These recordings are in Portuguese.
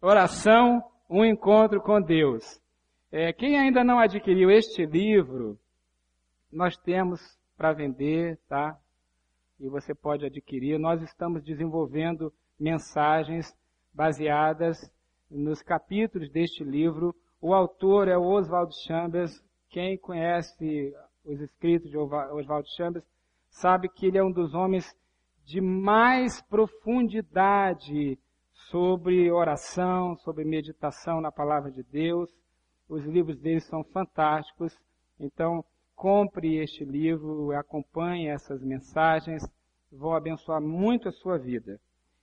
Oração, um encontro com Deus. É, quem ainda não adquiriu este livro, nós temos para vender, tá? E você pode adquirir. Nós estamos desenvolvendo mensagens baseadas nos capítulos deste livro. O autor é Oswald Chambers. Quem conhece os escritos de Oswald Chambers sabe que ele é um dos homens de mais profundidade sobre oração, sobre meditação na palavra de Deus. Os livros dele são fantásticos. Então, compre este livro, acompanhe essas mensagens, vão abençoar muito a sua vida.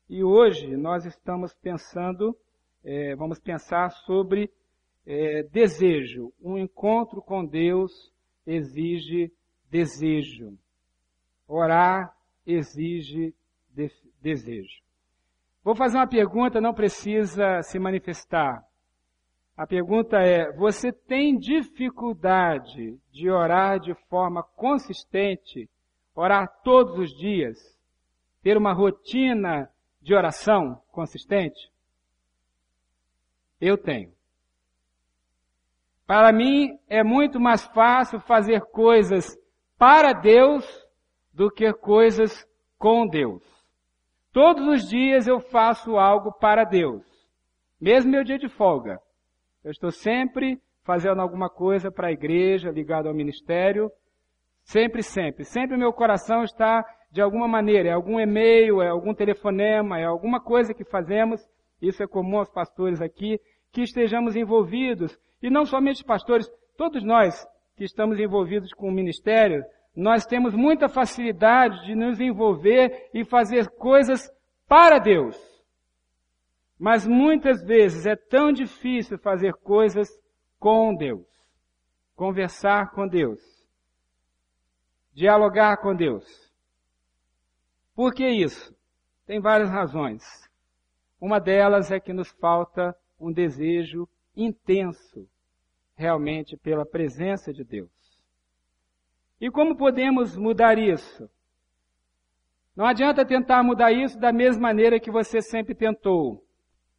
E hoje nós estamos pensando, é, vamos pensar sobre é, desejo. Um encontro com Deus exige desejo. Orar exige de desejo. Vou fazer uma pergunta, não precisa se manifestar. A pergunta é: você tem dificuldade de orar de forma consistente, orar todos os dias, ter uma rotina de oração consistente? Eu tenho. Para mim é muito mais fácil fazer coisas para Deus do que coisas com Deus. Todos os dias eu faço algo para Deus. Mesmo meu dia de folga. Eu estou sempre fazendo alguma coisa para a igreja, ligado ao ministério. Sempre, sempre. Sempre meu coração está de alguma maneira. É algum e-mail, é algum telefonema, é alguma coisa que fazemos. Isso é comum aos pastores aqui, que estejamos envolvidos. E não somente os pastores, todos nós que estamos envolvidos com o ministério, nós temos muita facilidade de nos envolver e fazer coisas para Deus. Mas muitas vezes é tão difícil fazer coisas com Deus, conversar com Deus, dialogar com Deus. Por que isso? Tem várias razões. Uma delas é que nos falta um desejo intenso, realmente, pela presença de Deus. E como podemos mudar isso? Não adianta tentar mudar isso da mesma maneira que você sempre tentou.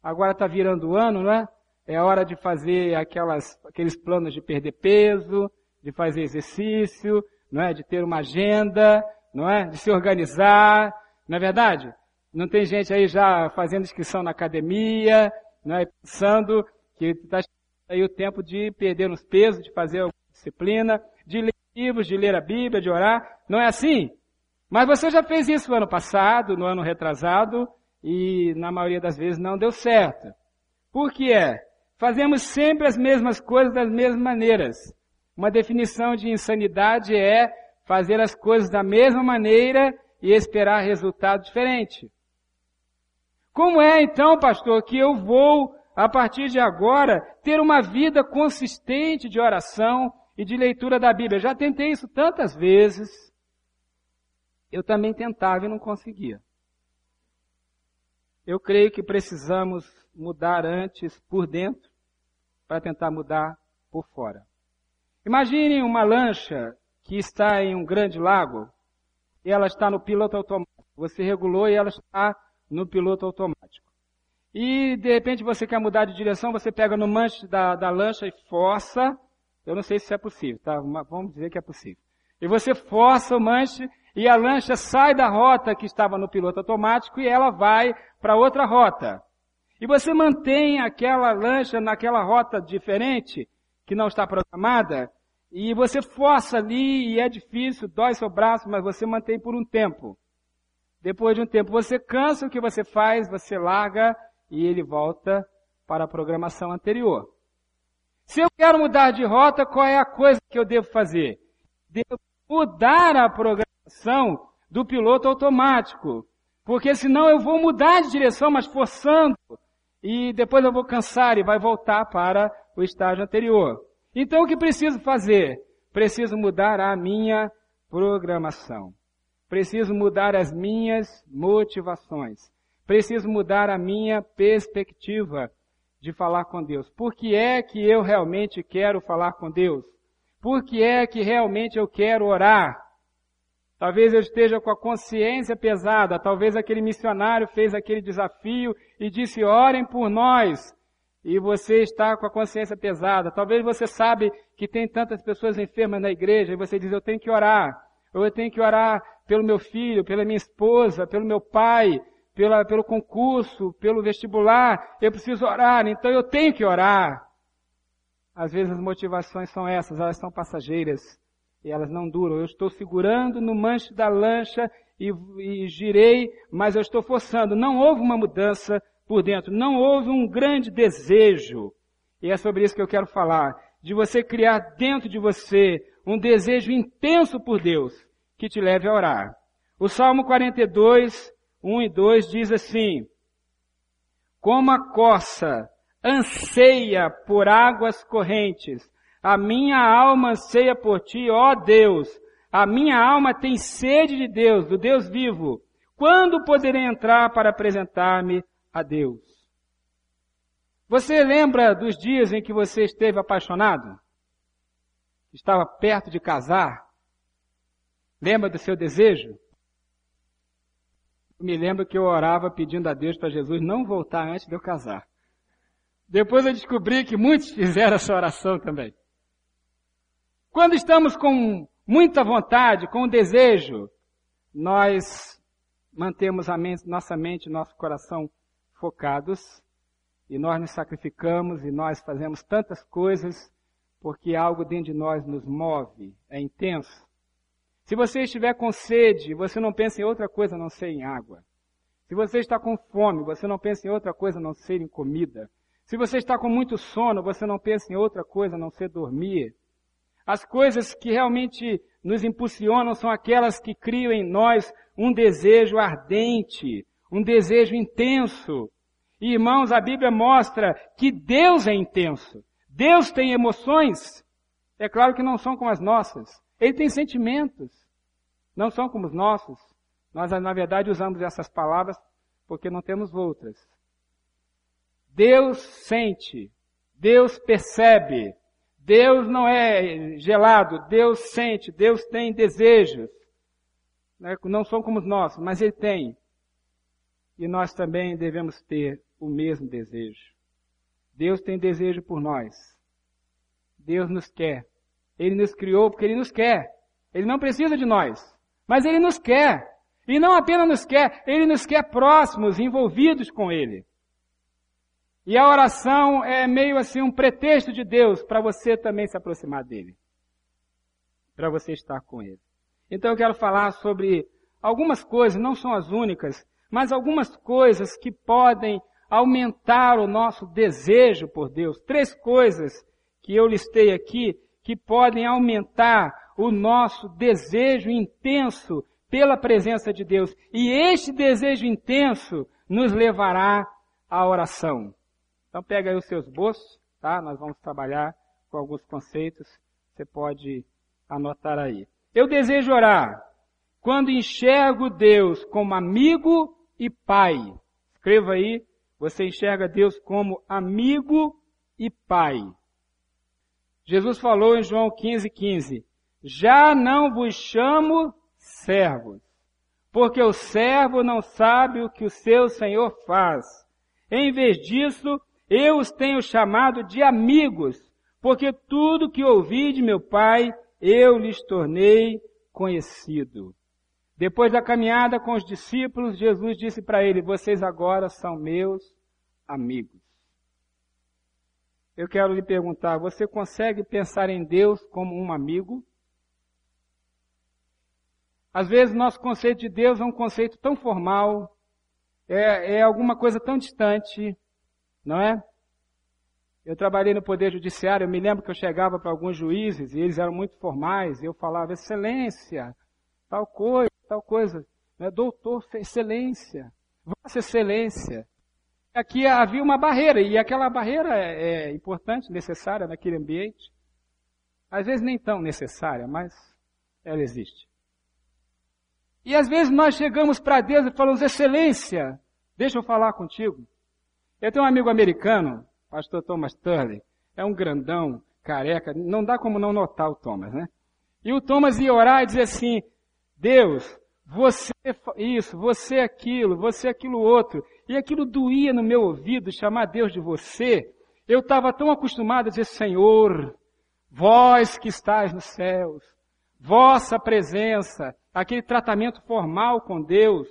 Agora está virando o ano, não é? É hora de fazer aquelas, aqueles planos de perder peso, de fazer exercício, não é? De ter uma agenda, não é? De se organizar, não é verdade? Não tem gente aí já fazendo inscrição na academia, não é? Pensando que está aí o tempo de perder uns pesos, de fazer alguma disciplina, de ler a Bíblia, de orar. Não é assim? Mas você já fez isso no ano passado, no ano retrasado, e na maioria das vezes não deu certo. Por que é? Fazemos sempre as mesmas coisas das mesmas maneiras. Uma definição de insanidade é fazer as coisas da mesma maneira e esperar resultado diferente. Como é então, pastor, que eu vou, a partir de agora, ter uma vida consistente de oração e de leitura da Bíblia? Já tentei isso tantas vezes. Eu também tentava e não conseguia. Eu creio que precisamos mudar antes por dentro para tentar mudar por fora. Imagine uma lancha que está em um grande lago e ela está no piloto automático. Você regulou e ela está no piloto automático. E de repente você quer mudar de direção, você pega no manche da, da lancha e força. Eu não sei se é possível, tá? Vamos dizer que é possível. E você força o manche e a lancha sai da rota que estava no piloto automático e ela vai para outra rota. E você mantém aquela lancha naquela rota diferente, que não está programada, e você força ali e é difícil, dói seu braço, mas você mantém por um tempo. Depois de um tempo você cansa o que você faz, você larga e ele volta para a programação anterior. Se eu quero mudar de rota, qual é a coisa que eu devo fazer? Devo mudar a programação do piloto automático. Porque senão eu vou mudar de direção, mas forçando. E depois eu vou cansar e vai voltar para o estágio anterior. Então o que preciso fazer? Preciso mudar a minha programação. Preciso mudar as minhas motivações. Preciso mudar a minha perspectiva de falar com Deus. Por que é que eu realmente quero falar com Deus? Por que é que realmente eu quero orar? Talvez eu esteja com a consciência pesada. Talvez aquele missionário fez aquele desafio e disse: orem por nós. E você está com a consciência pesada. Talvez você sabe que tem tantas pessoas enfermas na igreja e você diz: eu tenho que orar. Ou eu tenho que orar pelo meu filho, pela minha esposa, pelo meu pai, pela, pelo concurso, pelo vestibular. Eu preciso orar, então eu tenho que orar. Às vezes as motivações são essas, elas são passageiras e elas não duram. Eu estou segurando no manche da lancha e, e girei, mas eu estou forçando. Não houve uma mudança por dentro, não houve um grande desejo. E é sobre isso que eu quero falar. De você criar dentro de você um desejo intenso por Deus que te leve a orar. O Salmo 42, 1 e 2 diz assim: Como a coça anseia por águas correntes, a minha alma anseia por ti, ó Deus. A minha alma tem sede de Deus, do Deus vivo. Quando poderei entrar para apresentar-me a Deus? Você lembra dos dias em que você esteve apaixonado? Estava perto de casar? Lembra do seu desejo? Me lembro que eu orava pedindo a Deus para Jesus não voltar antes de eu casar. Depois eu descobri que muitos fizeram essa oração também. Quando estamos com muita vontade, com desejo, nós mantemos a mente, nossa mente nosso coração focados e nós nos sacrificamos e nós fazemos tantas coisas porque algo dentro de nós nos move, é intenso. Se você estiver com sede, você não pensa em outra coisa a não ser em água. Se você está com fome, você não pensa em outra coisa a não ser em comida. Se você está com muito sono, você não pensa em outra coisa a não ser dormir. As coisas que realmente nos impulsionam são aquelas que criam em nós um desejo ardente, um desejo intenso. E, irmãos, a Bíblia mostra que Deus é intenso. Deus tem emoções. É claro que não são como as nossas. Ele tem sentimentos. Não são como os nossos. Nós, na verdade, usamos essas palavras porque não temos outras. Deus sente. Deus percebe. Deus não é gelado, Deus sente, Deus tem desejos. Né? Não são como os nossos, mas Ele tem. E nós também devemos ter o mesmo desejo. Deus tem desejo por nós. Deus nos quer. Ele nos criou porque Ele nos quer. Ele não precisa de nós, mas Ele nos quer. E não apenas nos quer, Ele nos quer próximos, envolvidos com Ele. E a oração é meio assim um pretexto de Deus para você também se aproximar dele. Para você estar com ele. Então eu quero falar sobre algumas coisas, não são as únicas, mas algumas coisas que podem aumentar o nosso desejo por Deus. Três coisas que eu listei aqui que podem aumentar o nosso desejo intenso pela presença de Deus. E este desejo intenso nos levará à oração. Então pega aí os seus bolsos, tá? Nós vamos trabalhar com alguns conceitos. Você pode anotar aí. Eu desejo orar quando enxergo Deus como amigo e pai. Escreva aí, você enxerga Deus como amigo e pai. Jesus falou em João 15, 15, já não vos chamo servos, porque o servo não sabe o que o seu Senhor faz. Em vez disso, eu os tenho chamado de amigos, porque tudo que ouvi de meu Pai, eu lhes tornei conhecido. Depois da caminhada com os discípulos, Jesus disse para ele: Vocês agora são meus amigos. Eu quero lhe perguntar: você consegue pensar em Deus como um amigo? Às vezes, nosso conceito de Deus é um conceito tão formal, é, é alguma coisa tão distante, não é? Eu trabalhei no Poder Judiciário, eu me lembro que eu chegava para alguns juízes e eles eram muito formais, e eu falava, excelência, tal coisa, tal coisa, né? doutor, excelência, vossa excelência. Aqui havia uma barreira, e aquela barreira é, é importante, necessária naquele ambiente. Às vezes nem tão necessária, mas ela existe. E às vezes nós chegamos para Deus e falamos, excelência, deixa eu falar contigo. Eu tenho um amigo americano, pastor Thomas Turley, é um grandão, careca, não dá como não notar o Thomas, né? E o Thomas ia orar e dizer assim, Deus, você isso, você aquilo, você aquilo outro. E aquilo doía no meu ouvido, chamar Deus de você. Eu estava tão acostumado a dizer, Senhor, vós que estáis nos céus, vossa presença, aquele tratamento formal com Deus,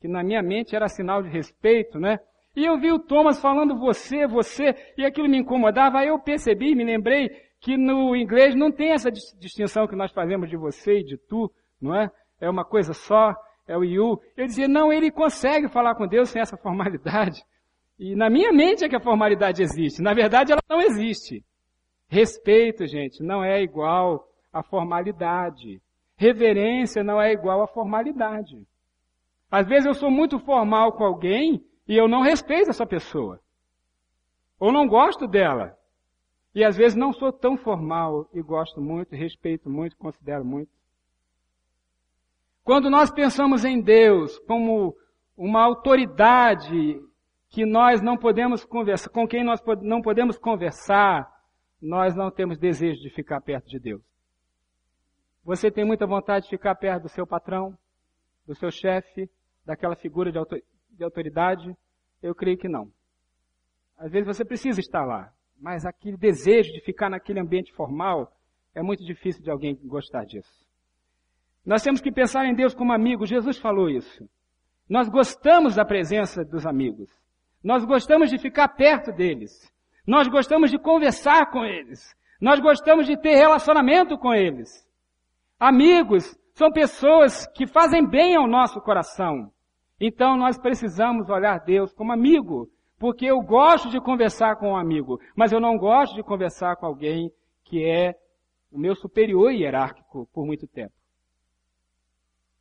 que na minha mente era sinal de respeito, né? E eu vi o Thomas falando você, você, e aquilo me incomodava, aí eu percebi, me lembrei que no inglês não tem essa distinção que nós fazemos de você e de tu, não é? É uma coisa só, é o you. Eu dizia, não, ele consegue falar com Deus sem essa formalidade. E na minha mente é que a formalidade existe. Na verdade, ela não existe. Respeito, gente, não é igual a formalidade. Reverência não é igual a formalidade. Às vezes eu sou muito formal com alguém e eu não respeito essa pessoa. Ou não gosto dela. E às vezes não sou tão formal e gosto muito, respeito muito, considero muito. Quando nós pensamos em Deus como uma autoridade que nós não podemos conversar, com quem nós não podemos conversar, nós não temos desejo de ficar perto de Deus. Você tem muita vontade de ficar perto do seu patrão, do seu chefe, daquela figura de autoridade? Eu creio que não. Às vezes você precisa estar lá, mas aquele desejo de ficar naquele ambiente formal é muito difícil de alguém gostar disso. Nós temos que pensar em Deus como amigo. Jesus falou isso. Nós gostamos da presença dos amigos. Nós gostamos de ficar perto deles. Nós gostamos de conversar com eles. Nós gostamos de ter relacionamento com eles. Amigos são pessoas que fazem bem ao nosso coração. Então nós precisamos olhar Deus como amigo, porque eu gosto de conversar com um amigo, mas eu não gosto de conversar com alguém que é o meu superior hierárquico por muito tempo.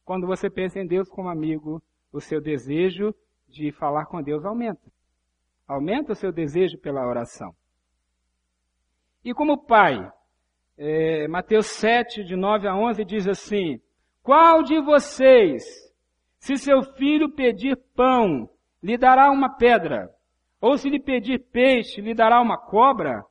Quando você pensa em Deus como amigo, o seu desejo de falar com Deus aumenta. Aumenta o seu desejo pela oração. E como pai, é, Mateus 7, de 9 a 11, diz assim: Qual de vocês, se seu filho pedir pão, lhe dará uma pedra? Ou se lhe pedir peixe, lhe dará uma cobra?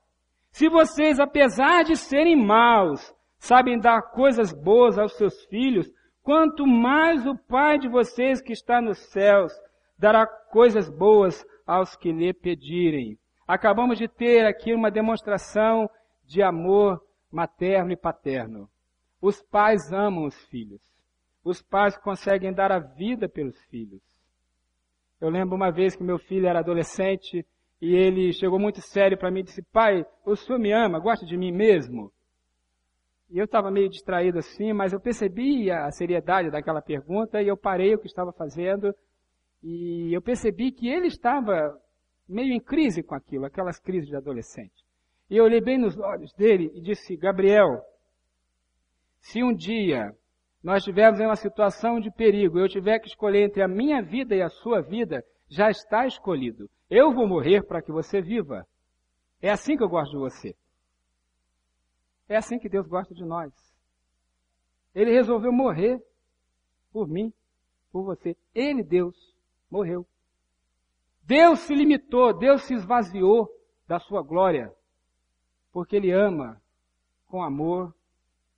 Se vocês, apesar de serem maus, sabem dar coisas boas aos seus filhos, quanto mais o Pai de vocês que está nos céus dará coisas boas aos que lhe pedirem. Acabamos de ter aqui uma demonstração de amor materno e paterno. Os pais amam os filhos. Os pais conseguem dar a vida pelos filhos. Eu lembro uma vez que meu filho era adolescente e ele chegou muito sério para mim e disse: Pai, o senhor me ama, gosta de mim mesmo? E eu estava meio distraído assim, mas eu percebi a seriedade daquela pergunta e eu parei o que estava fazendo e eu percebi que ele estava meio em crise com aquilo, aquelas crises de adolescente. E eu olhei bem nos olhos dele e disse, Gabriel, se um dia nós estivermos em uma situação de perigo, eu tiver que escolher entre a minha vida e a sua vida, já está escolhido. Eu vou morrer para que você viva. É assim que eu gosto de você. É assim que Deus gosta de nós. Ele resolveu morrer por mim, por você. Ele, Deus, morreu. Deus se limitou, Deus se esvaziou da sua glória, porque Ele ama com amor,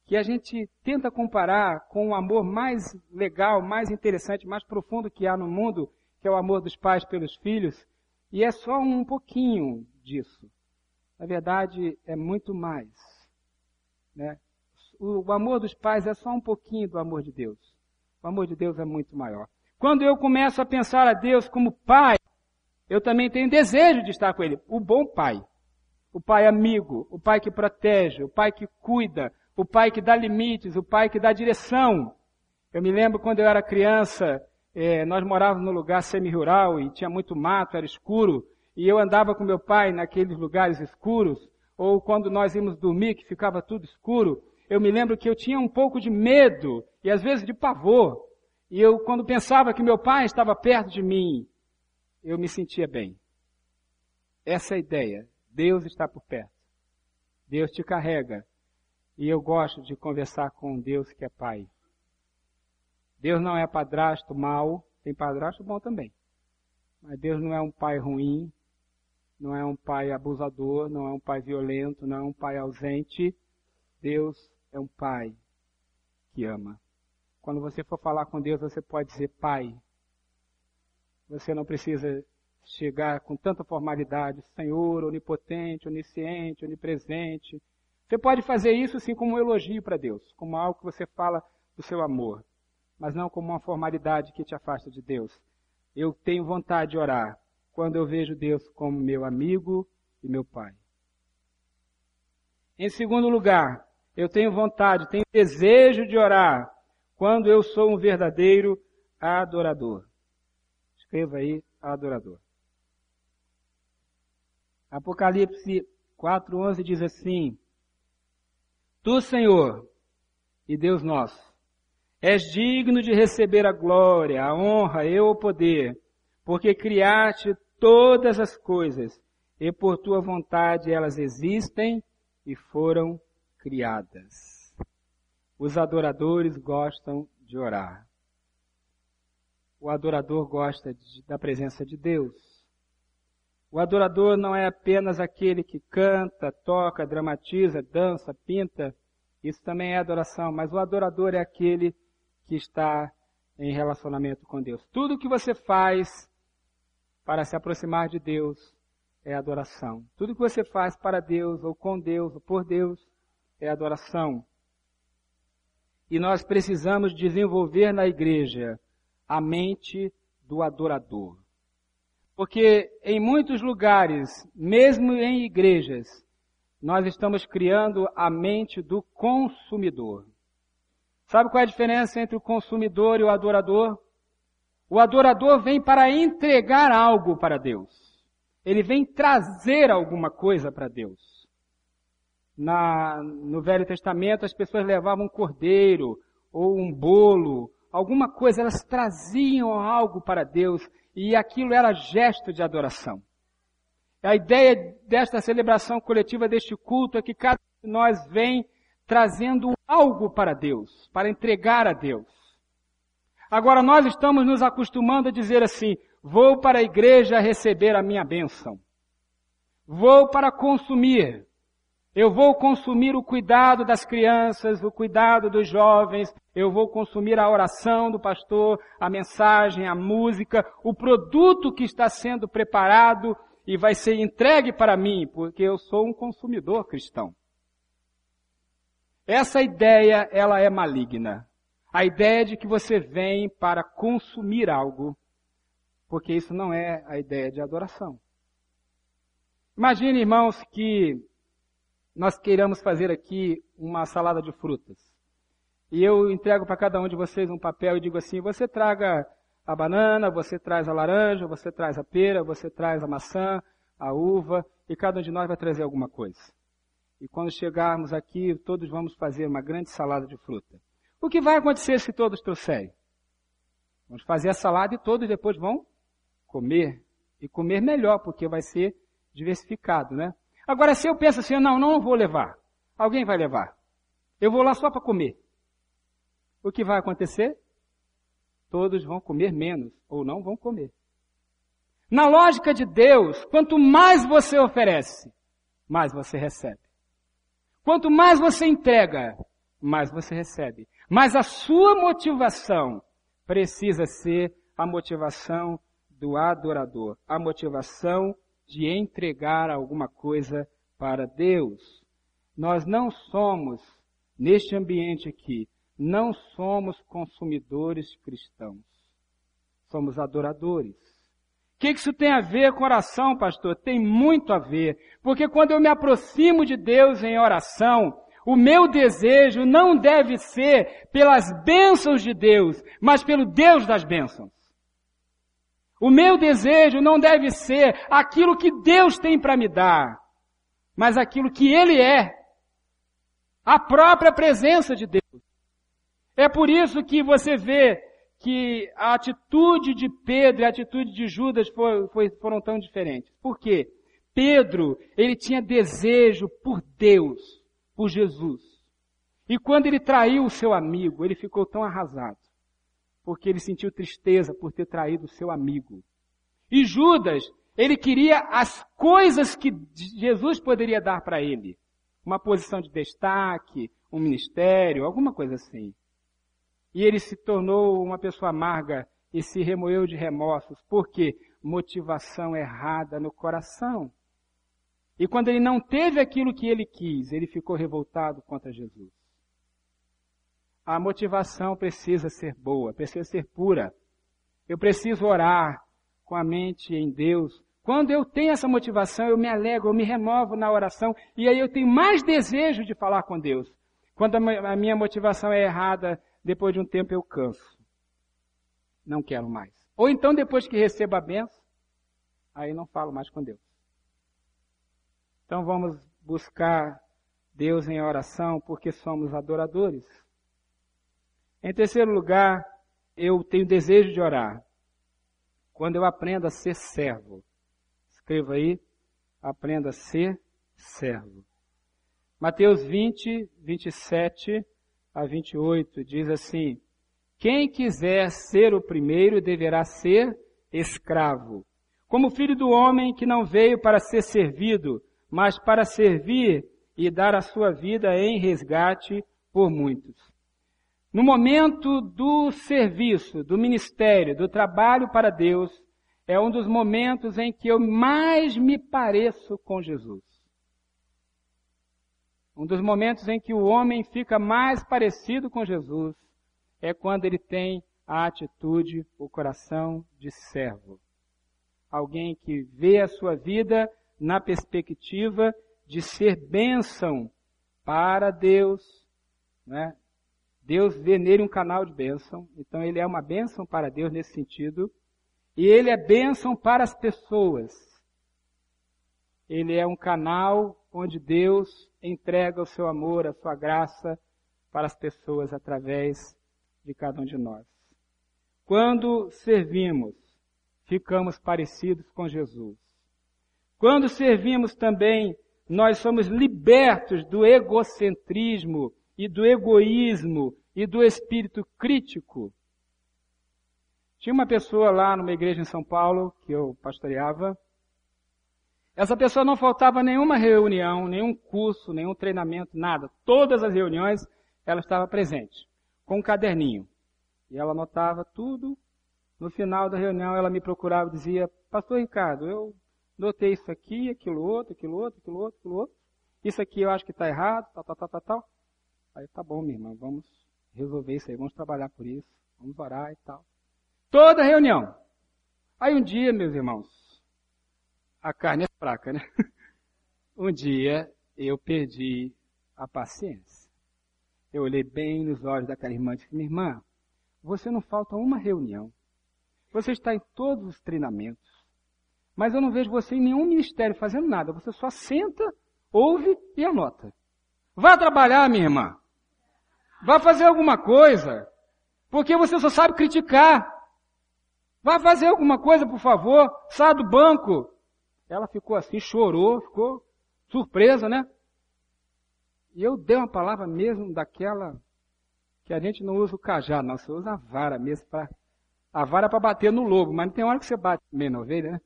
que a gente tenta comparar com o amor mais legal, mais interessante, mais profundo que há no mundo, que é o amor dos pais pelos filhos, e é só um pouquinho disso. Na verdade, é muito mais. Né? O amor dos pais é só um pouquinho do amor de Deus. O amor de Deus é muito maior. Quando eu começo a pensar a Deus como pai, eu também tenho desejo de estar com Ele. O bom pai. O pai amigo, o pai que protege, o pai que cuida, o pai que dá limites, o pai que dá direção. Eu me lembro quando eu era criança, eh, nós morávamos num lugar semi-rural e tinha muito mato, era escuro, e eu andava com meu pai naqueles lugares escuros, ou quando nós íamos dormir, que ficava tudo escuro, eu me lembro que eu tinha um pouco de medo e às vezes de pavor. E eu, quando pensava que meu pai estava perto de mim, eu me sentia bem. Essa é a ideia. Deus está por perto. Deus te carrega. E eu gosto de conversar com Deus que é Pai. Deus não é padrasto mau, tem padrasto bom também. Mas Deus não é um pai ruim, não é um pai abusador, não é um pai violento, não é um pai ausente. Deus é um pai que ama. Quando você for falar com Deus, você pode dizer Pai. Você não precisa chegar com tanta formalidade, Senhor, onipotente, onisciente, onipresente. Você pode fazer isso sim como um elogio para Deus, como algo que você fala do seu amor, mas não como uma formalidade que te afasta de Deus. Eu tenho vontade de orar quando eu vejo Deus como meu amigo e meu Pai. Em segundo lugar, eu tenho vontade, tenho desejo de orar quando eu sou um verdadeiro adorador. Escreva aí, adorador. Apocalipse 4:11 diz assim: Tu, Senhor, e Deus nosso, és digno de receber a glória, a honra e o poder, porque criaste todas as coisas, e por tua vontade elas existem e foram criadas. Os adoradores gostam de orar. O adorador gosta de, da presença de Deus. O adorador não é apenas aquele que canta, toca, dramatiza, dança, pinta. Isso também é adoração, mas o adorador é aquele que está em relacionamento com Deus. Tudo que você faz para se aproximar de Deus é adoração. Tudo que você faz para Deus, ou com Deus, ou por Deus, é adoração. E nós precisamos desenvolver na igreja a mente do adorador. Porque em muitos lugares, mesmo em igrejas, nós estamos criando a mente do consumidor. Sabe qual é a diferença entre o consumidor e o adorador? O adorador vem para entregar algo para Deus. Ele vem trazer alguma coisa para Deus. Na, no Velho Testamento, as pessoas levavam um cordeiro ou um bolo, alguma coisa, elas traziam algo para Deus e aquilo era gesto de adoração. A ideia desta celebração coletiva, deste culto, é que cada um de nós vem trazendo algo para Deus, para entregar a Deus. Agora nós estamos nos acostumando a dizer assim, vou para a igreja receber a minha bênção. Vou para consumir. Eu vou consumir o cuidado das crianças, o cuidado dos jovens, eu vou consumir a oração do pastor, a mensagem, a música, o produto que está sendo preparado e vai ser entregue para mim, porque eu sou um consumidor cristão. Essa ideia, ela é maligna. A ideia de que você vem para consumir algo, porque isso não é a ideia de adoração. Imagine, irmãos, que nós queiramos fazer aqui uma salada de frutas. E eu entrego para cada um de vocês um papel e digo assim: você traga a banana, você traz a laranja, você traz a pera, você traz a maçã, a uva, e cada um de nós vai trazer alguma coisa. E quando chegarmos aqui, todos vamos fazer uma grande salada de fruta. O que vai acontecer se todos trouxerem? Vamos fazer a salada e todos depois vão comer. E comer melhor, porque vai ser diversificado, né? Agora, se eu penso assim, não, não vou levar. Alguém vai levar. Eu vou lá só para comer. O que vai acontecer? Todos vão comer menos, ou não vão comer. Na lógica de Deus, quanto mais você oferece, mais você recebe. Quanto mais você entrega, mais você recebe. Mas a sua motivação precisa ser a motivação do adorador, a motivação de entregar alguma coisa para Deus. Nós não somos, neste ambiente aqui, não somos consumidores cristãos. Somos adoradores. O que isso tem a ver com oração, pastor? Tem muito a ver. Porque quando eu me aproximo de Deus em oração, o meu desejo não deve ser pelas bênçãos de Deus, mas pelo Deus das bênçãos. O meu desejo não deve ser aquilo que Deus tem para me dar, mas aquilo que Ele é. A própria presença de Deus. É por isso que você vê que a atitude de Pedro e a atitude de Judas foi, foi, foram tão diferentes. Por quê? Pedro, ele tinha desejo por Deus, por Jesus. E quando ele traiu o seu amigo, ele ficou tão arrasado porque ele sentiu tristeza por ter traído o seu amigo. E Judas, ele queria as coisas que Jesus poderia dar para ele. Uma posição de destaque, um ministério, alguma coisa assim. e ele se tornou uma pessoa amarga e se remoeu de remorsos. Por quê? Motivação errada no coração. E quando ele não teve aquilo que ele quis, ele ficou revoltado contra Jesus. A motivação precisa ser boa, precisa ser pura. Eu preciso orar com a mente em Deus. Quando eu tenho essa motivação, eu me alegro, eu me renovo na oração e aí eu tenho mais desejo de falar com Deus. Quando a minha motivação é errada, depois de um tempo eu canso. Não quero mais. Ou então depois que recebo a benção, aí não falo mais com Deus. Então vamos buscar Deus em oração porque somos adoradores. Em terceiro lugar, eu tenho desejo de orar. Quando eu aprendo a ser servo. Escreva aí, aprenda a ser servo. Mateus 20, 27 a 28 diz assim: Quem quiser ser o primeiro deverá ser escravo. Como filho do homem que não veio para ser servido, mas para servir e dar a sua vida em resgate por muitos. No momento do serviço, do ministério, do trabalho para Deus, é um dos momentos em que eu mais me pareço com Jesus. Um dos momentos em que o homem fica mais parecido com Jesus é quando ele tem a atitude, o coração de servo. Alguém que vê a sua vida na perspectiva de ser bênção para Deus. Né? Deus vê nele um canal de bênção, então ele é uma bênção para Deus nesse sentido. E ele é bênção para as pessoas. Ele é um canal onde Deus entrega o seu amor, a sua graça para as pessoas através de cada um de nós. Quando servimos, ficamos parecidos com Jesus. Quando servimos também, nós somos libertos do egocentrismo e do egoísmo e do espírito crítico. Tinha uma pessoa lá numa igreja em São Paulo que eu pastoreava. Essa pessoa não faltava nenhuma reunião, nenhum curso, nenhum treinamento, nada. Todas as reuniões ela estava presente, com um caderninho. E ela anotava tudo. No final da reunião ela me procurava e dizia, Pastor Ricardo, eu notei isso aqui, aquilo outro, aquilo outro, aquilo outro, aquilo outro. Isso aqui eu acho que está errado, tal, tal, tal, tal, tal. Aí tá bom, minha irmã, vamos resolver isso aí, vamos trabalhar por isso, vamos orar e tal. Toda reunião. Aí um dia, meus irmãos, a carne é fraca, né? Um dia eu perdi a paciência. Eu olhei bem nos olhos daquela irmã e disse, minha irmã, você não falta uma reunião. Você está em todos os treinamentos. Mas eu não vejo você em nenhum ministério fazendo nada. Você só senta, ouve e anota. Vá trabalhar, minha irmã. Vá fazer alguma coisa. Porque você só sabe criticar. Vá fazer alguma coisa, por favor. Saia do banco. Ela ficou assim, chorou, ficou surpresa, né? E eu dei uma palavra mesmo daquela que a gente não usa o cajado, não. Você usa a vara mesmo a vara para bater no lobo, mas não tem hora que você bate meio na ovelha, né?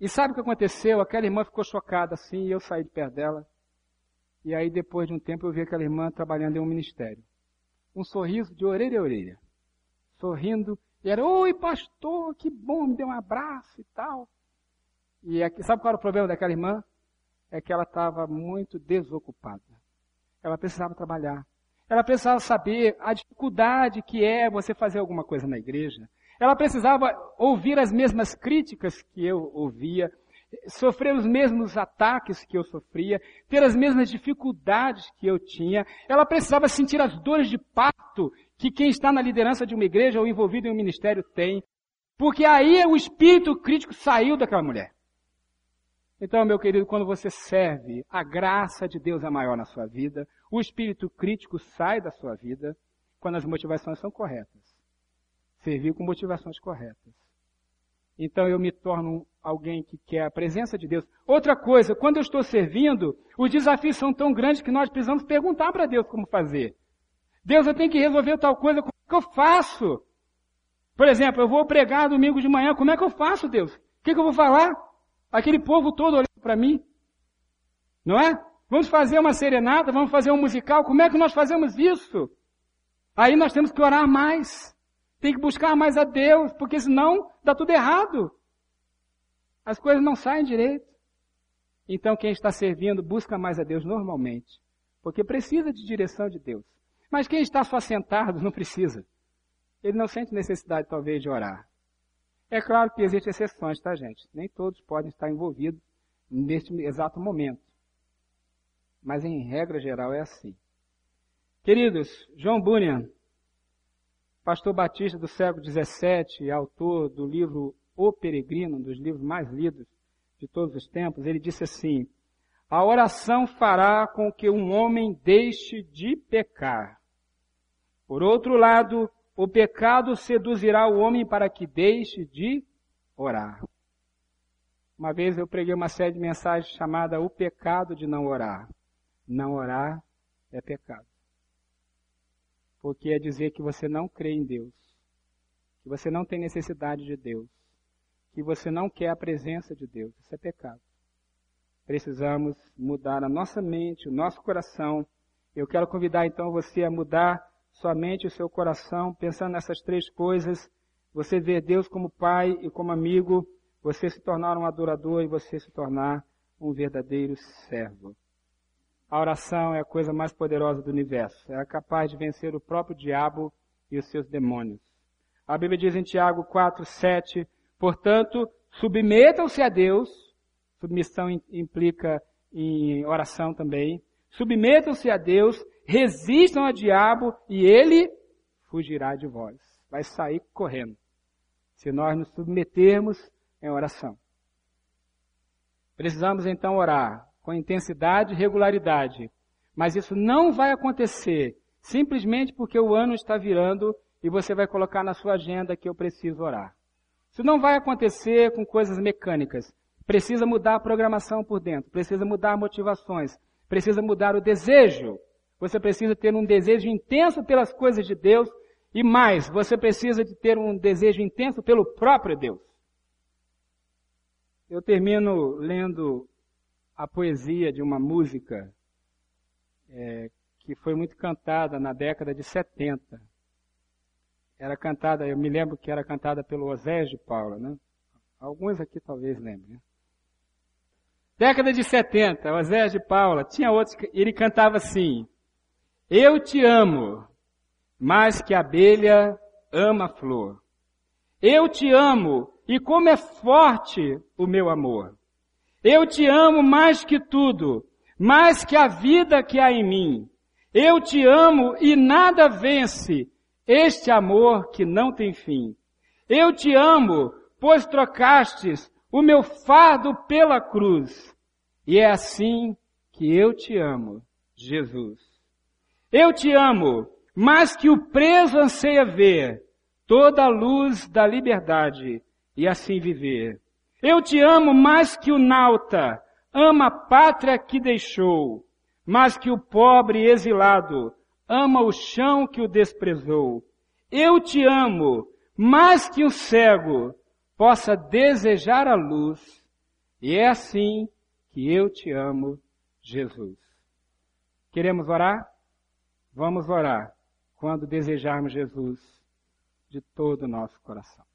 E sabe o que aconteceu? Aquela irmã ficou chocada assim e eu saí de perto dela. E aí, depois de um tempo, eu vi aquela irmã trabalhando em um ministério. Um sorriso de orelha a orelha. Sorrindo. E era, oi pastor, que bom, me deu um abraço e tal. E aqui, sabe qual era o problema daquela irmã? É que ela estava muito desocupada. Ela precisava trabalhar. Ela precisava saber a dificuldade que é você fazer alguma coisa na igreja. Ela precisava ouvir as mesmas críticas que eu ouvia, sofrer os mesmos ataques que eu sofria, ter as mesmas dificuldades que eu tinha. Ela precisava sentir as dores de parto que quem está na liderança de uma igreja ou envolvido em um ministério tem. Porque aí o espírito crítico saiu daquela mulher. Então, meu querido, quando você serve, a graça de Deus é maior na sua vida, o espírito crítico sai da sua vida quando as motivações são corretas servir com motivações corretas. Então eu me torno alguém que quer a presença de Deus. Outra coisa, quando eu estou servindo, os desafios são tão grandes que nós precisamos perguntar para Deus como fazer. Deus, eu tenho que resolver tal coisa, como é que eu faço? Por exemplo, eu vou pregar domingo de manhã, como é que eu faço, Deus? O que, que eu vou falar? Aquele povo todo olhando para mim. Não é? Vamos fazer uma serenata, vamos fazer um musical, como é que nós fazemos isso? Aí nós temos que orar mais. Tem que buscar mais a Deus, porque senão dá tudo errado. As coisas não saem direito. Então quem está servindo busca mais a Deus normalmente, porque precisa de direção de Deus. Mas quem está só sentado não precisa. Ele não sente necessidade talvez de orar. É claro que existem exceções, tá gente? Nem todos podem estar envolvidos neste exato momento. Mas em regra geral é assim. Queridos, João Bunyan, pastor batista do século XVII, autor do livro O Peregrino, um dos livros mais lidos de todos os tempos, ele disse assim: A oração fará com que um homem deixe de pecar. Por outro lado, o pecado seduzirá o homem para que deixe de orar. Uma vez eu preguei uma série de mensagens chamada O Pecado de Não Orar. Não orar é pecado porque é dizer que você não crê em Deus, que você não tem necessidade de Deus, que você não quer a presença de Deus. Isso é pecado. Precisamos mudar a nossa mente, o nosso coração. Eu quero convidar então você a mudar sua mente e o seu coração, pensando nessas três coisas. Você ver Deus como Pai e como amigo, você se tornar um adorador e você se tornar um verdadeiro servo. A oração é a coisa mais poderosa do universo. É capaz de vencer o próprio diabo e os seus demônios. A Bíblia diz em Tiago 4, 7, portanto, submetam-se a Deus. Submissão implica em oração também. Submetam-se a Deus, resistam ao diabo e ele fugirá de vós. Vai sair correndo. Se nós nos submetermos em oração. Precisamos então orar com intensidade e regularidade. Mas isso não vai acontecer simplesmente porque o ano está virando e você vai colocar na sua agenda que eu preciso orar. Isso não vai acontecer com coisas mecânicas. Precisa mudar a programação por dentro, precisa mudar motivações, precisa mudar o desejo. Você precisa ter um desejo intenso pelas coisas de Deus e mais, você precisa de ter um desejo intenso pelo próprio Deus. Eu termino lendo a poesia de uma música é, que foi muito cantada na década de 70. Era cantada, eu me lembro que era cantada pelo Osés de Paula, né? Alguns aqui talvez lembrem. Né? Década de 70, Osés de Paula, tinha outros, ele cantava assim, Eu te amo, mais que a abelha ama a flor. Eu te amo, e como é forte o meu amor. Eu te amo mais que tudo, mais que a vida que há em mim. Eu te amo e nada vence este amor que não tem fim. Eu te amo, pois trocastes o meu fardo pela cruz. E é assim que eu te amo, Jesus. Eu te amo, mais que o preso anseia ver toda a luz da liberdade e assim viver. Eu te amo mais que o nauta ama a pátria que deixou, mais que o pobre exilado ama o chão que o desprezou. Eu te amo mais que o cego possa desejar a luz, e é assim que eu te amo, Jesus. Queremos orar? Vamos orar quando desejarmos Jesus de todo o nosso coração.